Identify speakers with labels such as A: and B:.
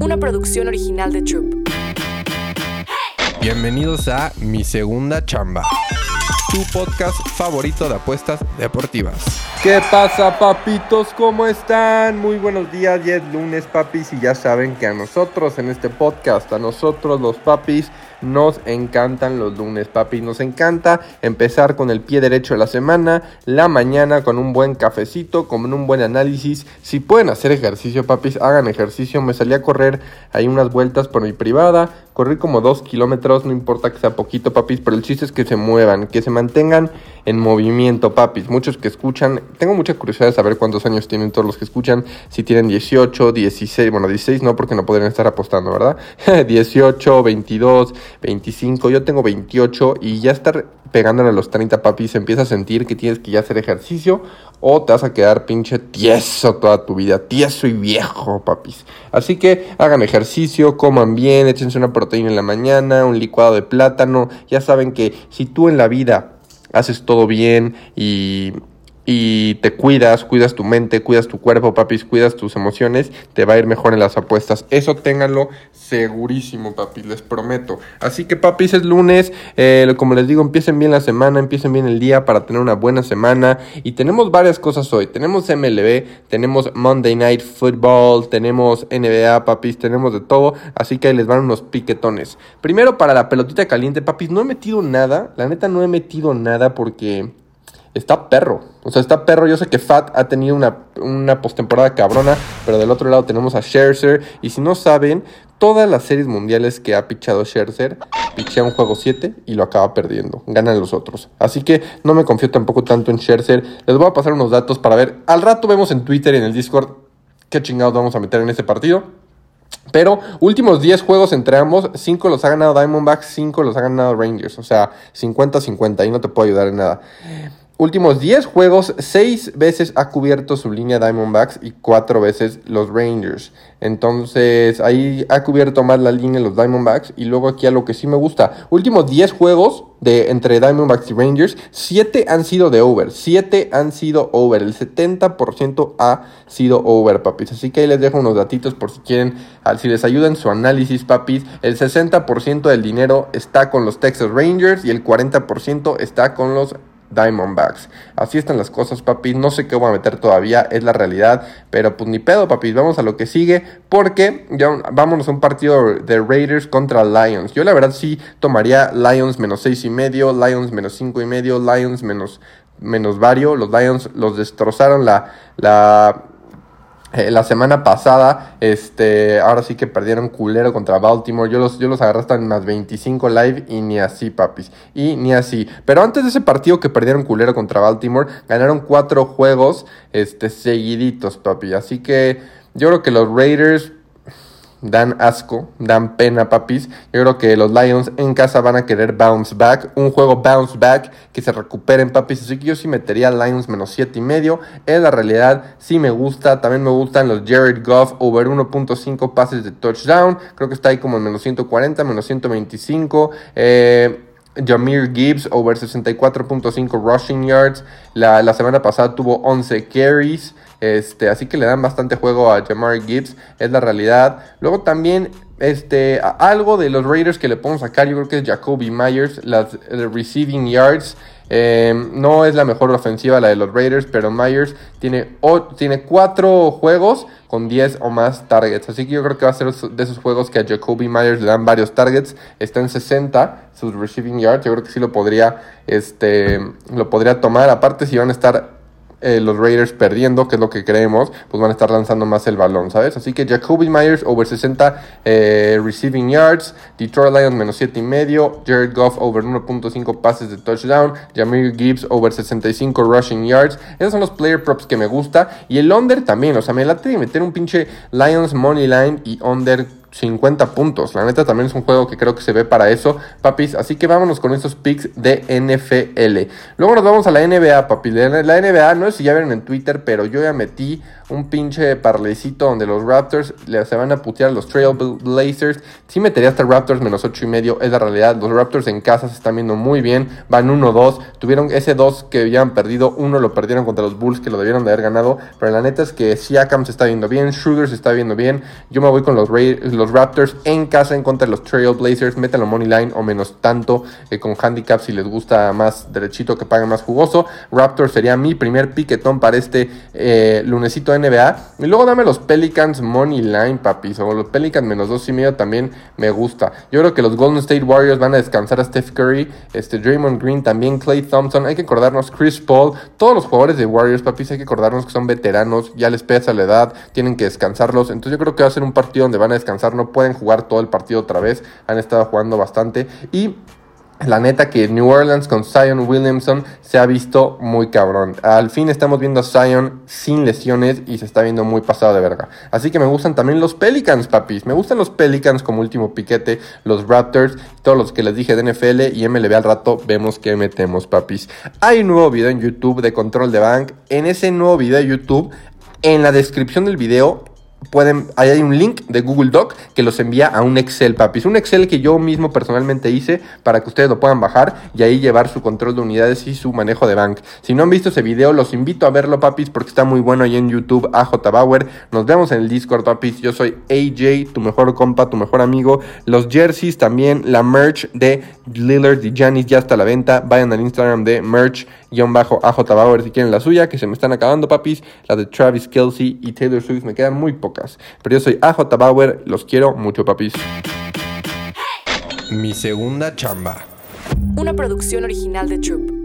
A: Una producción original de Troop.
B: Bienvenidos a Mi Segunda Chamba, tu podcast favorito de apuestas deportivas. ¿Qué pasa, papitos? ¿Cómo están? Muy buenos días, ya es lunes, papis, y ya saben que a nosotros en este podcast, a nosotros los papis, nos encantan los lunes, papi. Nos encanta empezar con el pie derecho de la semana, la mañana con un buen cafecito, con un buen análisis. Si pueden hacer ejercicio, papis, hagan ejercicio. Me salí a correr ahí unas vueltas por mi privada. Corrí como dos kilómetros, no importa que sea poquito, papis, pero el chiste es que se muevan, que se mantengan en movimiento, papis. Muchos que escuchan, tengo mucha curiosidad de saber cuántos años tienen todos los que escuchan, si tienen 18, 16, bueno, 16 no, porque no podrían estar apostando, ¿verdad? 18, 22, 25, yo tengo 28 y ya estar pegándole a los 30 papis, empieza a sentir que tienes que ya hacer ejercicio o te vas a quedar pinche tieso toda tu vida, tieso y viejo, papis. Así que hagan ejercicio, coman bien, échense una proteína en la mañana, un licuado de plátano. Ya saben que si tú en la vida haces todo bien y y te cuidas, cuidas tu mente, cuidas tu cuerpo, papis, cuidas tus emociones, te va a ir mejor en las apuestas. Eso ténganlo segurísimo, papis, les prometo. Así que, papis, es lunes, eh, como les digo, empiecen bien la semana, empiecen bien el día para tener una buena semana. Y tenemos varias cosas hoy. Tenemos MLB, tenemos Monday Night Football, tenemos NBA, papis, tenemos de todo. Así que ahí les van unos piquetones. Primero, para la pelotita caliente, papis, no he metido nada. La neta, no he metido nada porque está perro. O sea, está perro. Yo sé que Fat ha tenido una, una postemporada cabrona, pero del otro lado tenemos a Scherzer. Y si no saben, todas las series mundiales que ha pichado Scherzer, pichea un juego 7 y lo acaba perdiendo. Ganan los otros. Así que no me confío tampoco tanto en Scherzer. Les voy a pasar unos datos para ver. Al rato vemos en Twitter y en el Discord qué chingados vamos a meter en este partido. Pero últimos 10 juegos entre ambos, 5 los ha ganado Diamondbacks, 5 los ha ganado Rangers. O sea, 50-50 y no te puedo ayudar en nada últimos 10 juegos, 6 veces ha cubierto su línea Diamondbacks y 4 veces los Rangers. Entonces ahí ha cubierto más la línea los Diamondbacks. Y luego aquí a lo que sí me gusta, últimos 10 juegos de entre Diamondbacks y Rangers, 7 han sido de over. 7 han sido over. El 70% ha sido over, papis. Así que ahí les dejo unos datitos por si quieren, si les ayudan su análisis, papis. El 60% del dinero está con los Texas Rangers y el 40% está con los Diamondbacks. Así están las cosas, papi. No sé qué voy a meter todavía, es la realidad. Pero pues ni pedo, papi. Vamos a lo que sigue. Porque ya vámonos a un partido de Raiders contra Lions. Yo la verdad sí tomaría Lions menos seis y medio, Lions menos cinco y medio, Lions menos, menos vario. Los Lions los destrozaron la, la eh, la semana pasada, este, ahora sí que perdieron culero contra Baltimore. Yo los, yo los agarré hasta en más 25 live y ni así, papis. Y ni así. Pero antes de ese partido que perdieron culero contra Baltimore, ganaron cuatro juegos este, seguiditos, papi. Así que yo creo que los Raiders dan asco, dan pena, papis. Yo creo que los Lions en casa van a querer bounce back. Un juego bounce back que se recuperen, papis. Así que yo sí metería Lions menos 7 y medio. En la realidad, sí me gusta. También me gustan los Jared Goff over 1.5 pases de touchdown. Creo que está ahí como en menos 140, menos 125. Eh. Jameer Gibbs over 64.5 rushing yards. La, la, semana pasada tuvo 11 carries. Este, así que le dan bastante juego a Jamar Gibbs, es la realidad. Luego también este, algo de los Raiders que le podemos sacar, yo creo que es Jacoby Myers, las receiving yards. Em, no es la mejor ofensiva la de los Raiders, pero Myers tiene, tiene cuatro juegos con 10 o más targets. Así que yo creo que va a ser de esos juegos que a Jacoby Myers le dan varios targets. Está en 60 sus receiving yards. Yo creo que sí lo podría, este, lo podría tomar. Aparte, si van a estar eh, los Raiders perdiendo, que es lo que creemos, pues van a estar lanzando más el balón, ¿sabes? Así que Jacoby Myers over 60 eh, receiving yards, Detroit Lions menos 7 y medio, Jared Goff over 1.5 pases de touchdown, Jameer Gibbs over 65 rushing yards. Esos son los player props que me gusta. Y el under también, o sea, me late de meter un pinche Lions money line y under 50 puntos. La neta también es un juego que creo que se ve para eso, papis. Así que vámonos con estos picks de NFL. Luego nos vamos a la NBA, papi. La NBA, no sé si ya vieron en Twitter, pero yo ya metí un pinche parlecito donde los Raptors se van a putear a los Trailblazers. Sí metería hasta Raptors menos 8 y medio, es la realidad. Los Raptors en casa se están viendo muy bien, van 1-2. Tuvieron ese 2 que ya han perdido, uno lo perdieron contra los Bulls que lo debieron de haber ganado. Pero la neta es que Siakam se está viendo bien, Sugar se está viendo bien. Yo me voy con los, los Raptors en casa en contra de los Trailblazers. Métanlo money line o menos tanto eh, con handicap si les gusta más derechito que pague más jugoso. Raptors sería mi primer piquetón para este eh, lunesito NBA. Y luego dame los Pelicans Money Line, papis. O los Pelicans menos dos y medio también me gusta. Yo creo que los Golden State Warriors van a descansar a Steph Curry, este Draymond Green también, Clay Thompson. Hay que acordarnos, Chris Paul, todos los jugadores de Warriors, papis, hay que acordarnos que son veteranos, ya les pesa la edad, tienen que descansarlos. Entonces yo creo que va a ser un partido donde van a descansar, no pueden jugar todo el partido otra vez. Han estado jugando bastante. Y la neta que New Orleans con Zion Williamson se ha visto muy cabrón. Al fin estamos viendo a Zion sin lesiones y se está viendo muy pasado de verga. Así que me gustan también los Pelicans, papis. Me gustan los Pelicans como último piquete, los Raptors, todos los que les dije de NFL y MLB al rato vemos que metemos, papis. Hay un nuevo video en YouTube de control de bank. En ese nuevo video de YouTube, en la descripción del video pueden, ahí hay un link de Google Doc que los envía a un Excel, papis. Un Excel que yo mismo personalmente hice para que ustedes lo puedan bajar y ahí llevar su control de unidades y su manejo de bank. Si no han visto ese video, los invito a verlo, papis, porque está muy bueno ahí en YouTube, AJ Bauer. Nos vemos en el Discord, papis. Yo soy AJ, tu mejor compa, tu mejor amigo. Los jerseys también, la merch de Lillard y Janis ya está a la venta. Vayan al Instagram de merch bajo AJ Bauer si quieren la suya, que se me están acabando, papis. La de Travis Kelsey y Taylor Swift me quedan muy pocas. Pero yo soy AJ Bauer, los quiero mucho, papis.
A: Mi segunda chamba. Una producción original de Troop.